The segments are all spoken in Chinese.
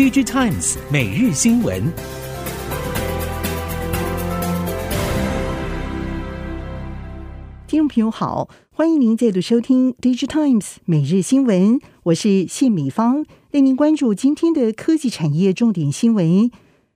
Digitimes 每日新闻。听众朋友好，欢迎您再度收听 Digitimes 每日新闻，我是谢美芳，带您关注今天的科技产业重点新闻。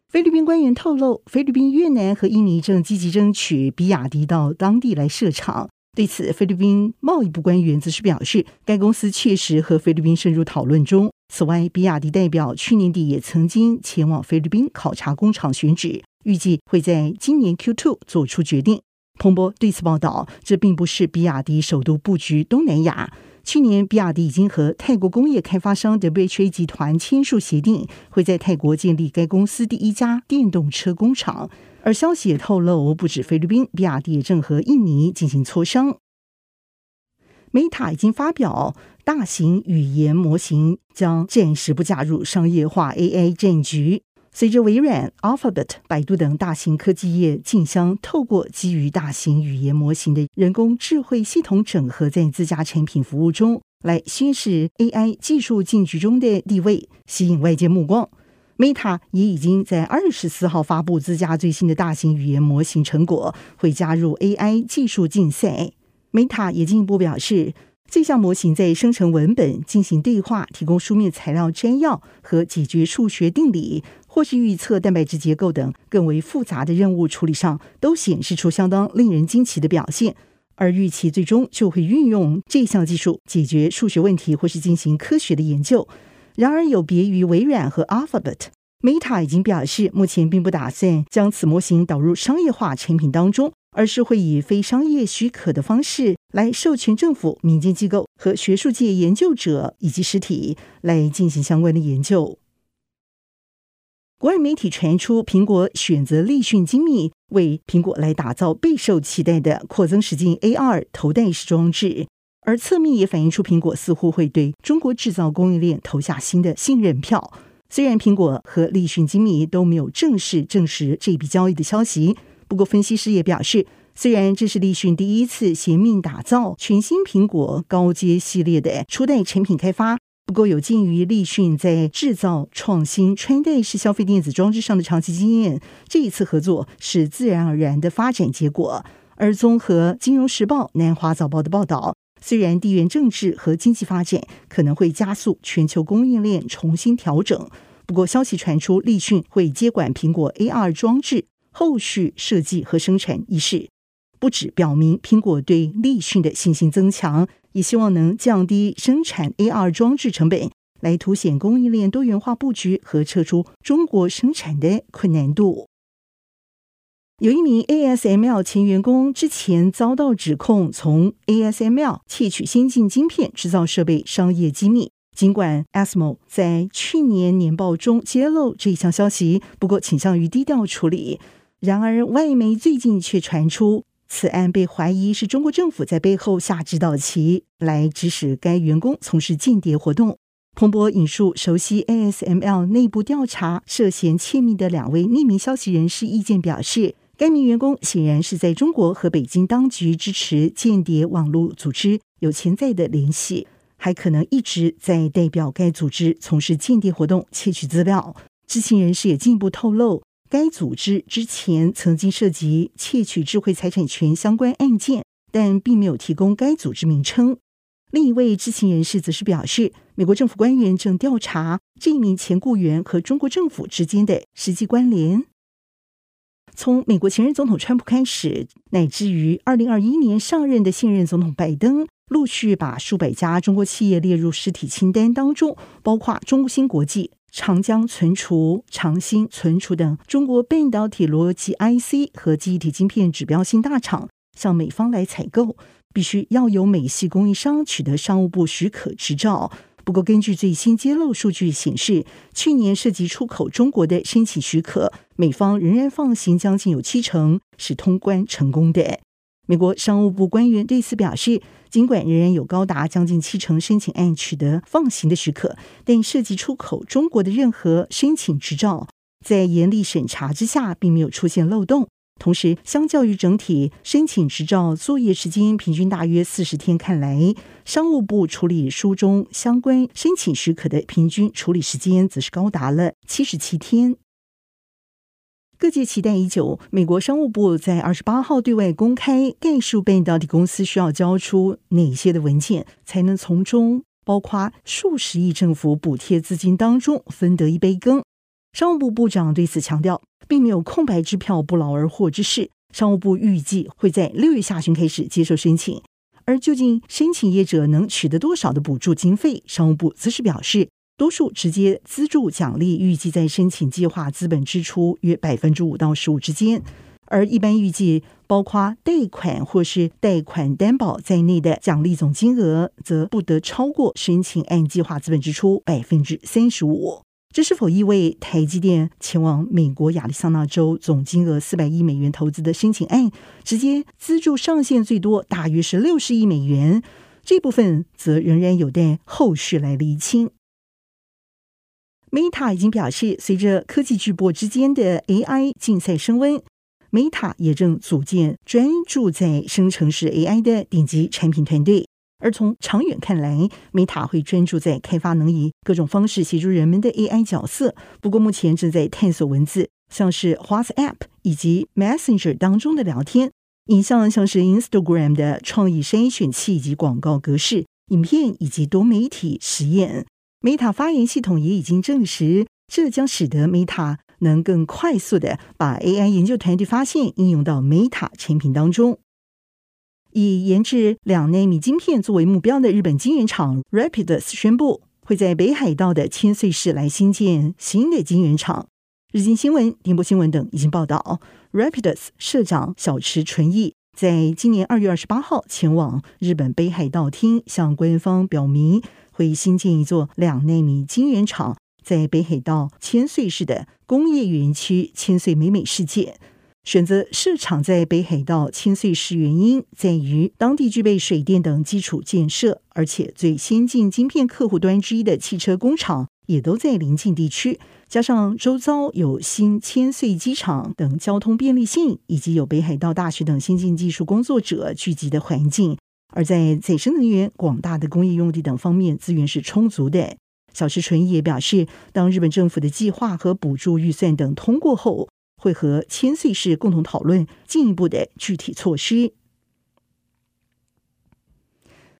菲律宾官员透露，菲律宾、越南和印尼正积极争取比亚迪到当地来设厂。对此，菲律宾贸易部官员则是表示，该公司确实和菲律宾深入讨论中。此外，比亚迪代表去年底也曾经前往菲律宾考察工厂选址，预计会在今年 Q2 做出决定。彭博对此报道，这并不是比亚迪首都布局东南亚。去年，比亚迪已经和泰国工业开发商 WHA 集团签署协定，会在泰国建立该公司第一家电动车工厂。而消息也透露，不止菲律宾，比亚迪也正和印尼进行磋商。Meta 已经发表，大型语言模型将暂时不加入商业化 AI 战局。随着微软、Alphabet、百度等大型科技业竞相透过基于大型语言模型的人工智慧系统整合在自家产品服务中，来宣示 AI 技术竞局中的地位，吸引外界目光。Meta 也已经在二十四号发布自家最新的大型语言模型成果，会加入 AI 技术竞赛。Meta 也进一步表示，这项模型在生成文本、进行对话、提供书面材料摘要和解决数学定理，或是预测蛋白质结构等更为复杂的任务处理上，都显示出相当令人惊奇的表现。而预期最终就会运用这项技术解决数学问题，或是进行科学的研究。然而，有别于微软和 Alphabet，Meta 已经表示，目前并不打算将此模型导入商业化产品当中，而是会以非商业许可的方式来授权政府、民间机构和学术界研究者以及实体来进行相关的研究。国外媒体传出，苹果选择立讯精密为苹果来打造备受期待的扩增实境 AR 头戴式装置。而侧面也反映出苹果似乎会对中国制造供应链投下新的信任票。虽然苹果和立讯精密都没有正式证实这笔交易的消息，不过分析师也表示，虽然这是立讯第一次携命打造全新苹果高阶系列的初代产品开发，不过有鉴于立讯在制造创新穿戴式消费电子装置上的长期经验，这一次合作是自然而然的发展结果。而综合《金融时报》、南华早报的报道。虽然地缘政治和经济发展可能会加速全球供应链重新调整，不过消息传出，立讯会接管苹果 AR 装置后续设计和生产一事，不只表明苹果对立讯的信心增强，也希望能降低生产 AR 装置成本，来凸显供应链多元化布局和撤出中国生产的困难度。有一名 ASML 前员工之前遭到指控，从 ASML 窃取先进晶片制造设备商业机密。尽管 ASML 在去年年报中揭露这一项消息，不过倾向于低调处理。然而，外媒最近却传出，此案被怀疑是中国政府在背后下指导棋，来指使该员工从事间谍活动。彭博引述熟悉 ASML 内部调查涉嫌窃密的两位匿名消息人士意见表示。该名员工显然是在中国和北京当局支持间谍网络组织有潜在的联系，还可能一直在代表该组织从事间谍活动，窃取资料。知情人士也进一步透露，该组织之前曾经涉及窃取智慧财产权相关案件，但并没有提供该组织名称。另一位知情人士则是表示，美国政府官员正调查这一名前雇员和中国政府之间的实际关联。从美国前任总统川普开始，乃至于二零二一年上任的现任总统拜登，陆续把数百家中国企业列入实体清单当中，包括中芯国际、长江存储、长兴存储等中国半导体逻辑 IC 和记忆体晶片指标性大厂，向美方来采购，必须要有美系供应商取得商务部许可执照。不过，根据最新揭露数据显示，去年涉及出口中国的申请许可，美方仍然放行将近有七成是通关成功的。美国商务部官员对此表示，尽管仍然有高达将近七成申请案取得放行的许可，但涉及出口中国的任何申请执照，在严厉审查之下，并没有出现漏洞。同时，相较于整体申请执照作业时间平均大约四十天看来，商务部处理书中相关申请许可的平均处理时间则是高达了七十七天。各界期待已久，美国商务部在二十八号对外公开，概述半导体公司需要交出哪些的文件，才能从中包括数十亿政府补贴资金当中分得一杯羹。商务部部长对此强调，并没有空白支票不劳而获之事。商务部预计会在六月下旬开始接受申请，而究竟申请业者能取得多少的补助经费，商务部则是表示。多数直接资助奖励预计在申请计划资本支出约百分之五到十五之间，而一般预计包括贷款或是贷款担保在内的奖励总金额，则不得超过申请案计划资本支出百分之三十五。这是否意味台积电前往美国亚利桑那州总金额四百亿美元投资的申请案，直接资助上限最多大约是六十亿美元？这部分则仍然有待后续来厘清。Meta 已经表示，随着科技巨擘之间的 AI 竞赛升温，Meta 也正组建专注在生成式 AI 的顶级产品团队。而从长远看来，Meta 会专注在开发能以各种方式协助人们的 AI 角色。不过，目前正在探索文字，像是 WhatsApp 以及 Messenger 当中的聊天；影像像是 Instagram 的创意筛选器以及广告格式；影片以及多媒体实验。Meta 发言系统也已经证实，这将使得 Meta 能更快速地把 AI 研究团队发现应用到 Meta 产品当中。以研制两纳米晶片作为目标的日本晶圆厂 Rapidus 宣布，会在北海道的千岁市来新建新的晶圆厂。日经新闻、电波新闻等已经报道，Rapidus 社长小池纯一在今年二月二十八号前往日本北海道厅，向官方表明。会新建一座两纳米晶圆厂，在北海道千岁市的工业园区千岁美美世界。选择设厂在北海道千岁市原因在于当地具备水电等基础建设，而且最先进晶片客户端之一的汽车工厂也都在邻近地区，加上周遭有新千岁机场等交通便利性，以及有北海道大学等先进技术工作者聚集的环境。而在再生能源、广大的工业用地等方面，资源是充足的。小池纯也表示，当日本政府的计划和补助预算等通过后，会和千岁市共同讨论进一步的具体措施。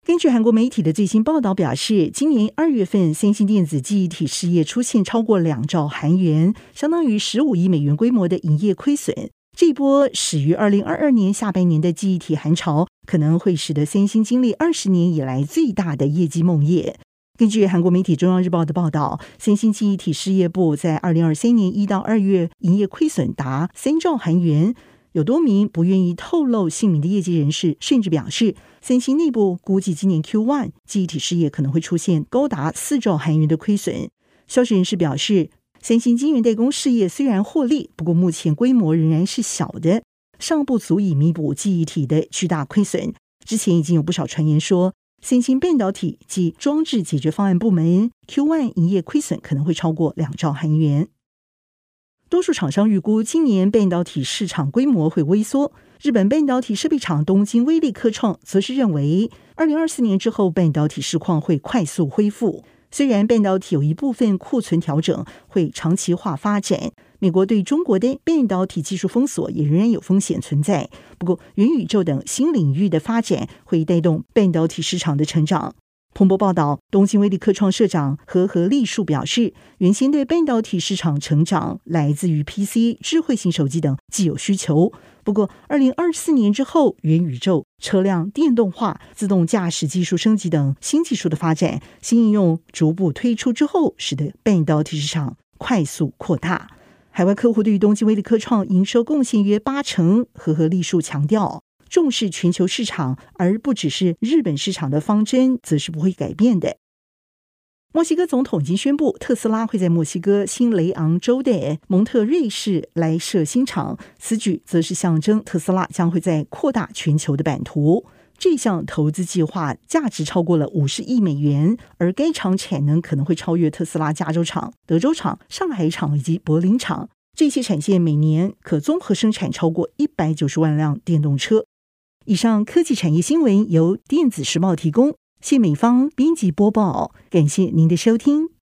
根据韩国媒体的最新报道表示，今年二月份，三星电子记忆体事业出现超过两兆韩元，相当于十五亿美元规模的营业亏损。这波始于二零二二年下半年的记忆体寒潮，可能会使得三星经历二十年以来最大的业绩梦魇。根据韩国媒体中央日报的报道，三星记忆体事业部在二零二三年一到二月营业亏损达三兆韩元。有多名不愿意透露姓名的业界人士甚至表示，三星内部估计今年 Q1 记忆体事业可能会出现高达四兆韩元的亏损。消息人士表示。三星晶圆代工事业虽然获利，不过目前规模仍然是小的，尚不足以弥补记忆体的巨大亏损。之前已经有不少传言说，三星半导体及装置解决方案部门 Q1 营业亏损可能会超过两兆韩元。多数厂商预估今年半导体市场规模会微缩。日本半导体设备厂东京威力科创则是认为，二零二四年之后半导体市况会快速恢复。虽然半导体有一部分库存调整会长期化发展，美国对中国的半导体技术封锁也仍然有风险存在。不过，元宇宙等新领域的发展会带动半导体市场的成长。彭博报道，东京威力科创社长和和利树表示，原先对半导体市场成长来自于 PC、智慧型手机等既有需求。不过，二零二四年之后，元宇宙、车辆电动化、自动驾驶技术升级等新技术的发展、新应用逐步推出之后，使得半导体市场快速扩大。海外客户对于东京威力科创营收贡献约八成。和和利树强调。重视全球市场，而不只是日本市场的方针，则是不会改变的。墨西哥总统已经宣布，特斯拉会在墨西哥新雷昂州的蒙特瑞市来设新厂，此举则是象征特斯拉将会在扩大全球的版图。这项投资计划价值超过了五十亿美元，而该厂产能可能会超越特斯拉加州厂、德州厂、上海厂以及柏林厂。这些产线每年可综合生产超过一百九十万辆电动车。以上科技产业新闻由电子时报提供，谢美芳编辑播报，感谢您的收听。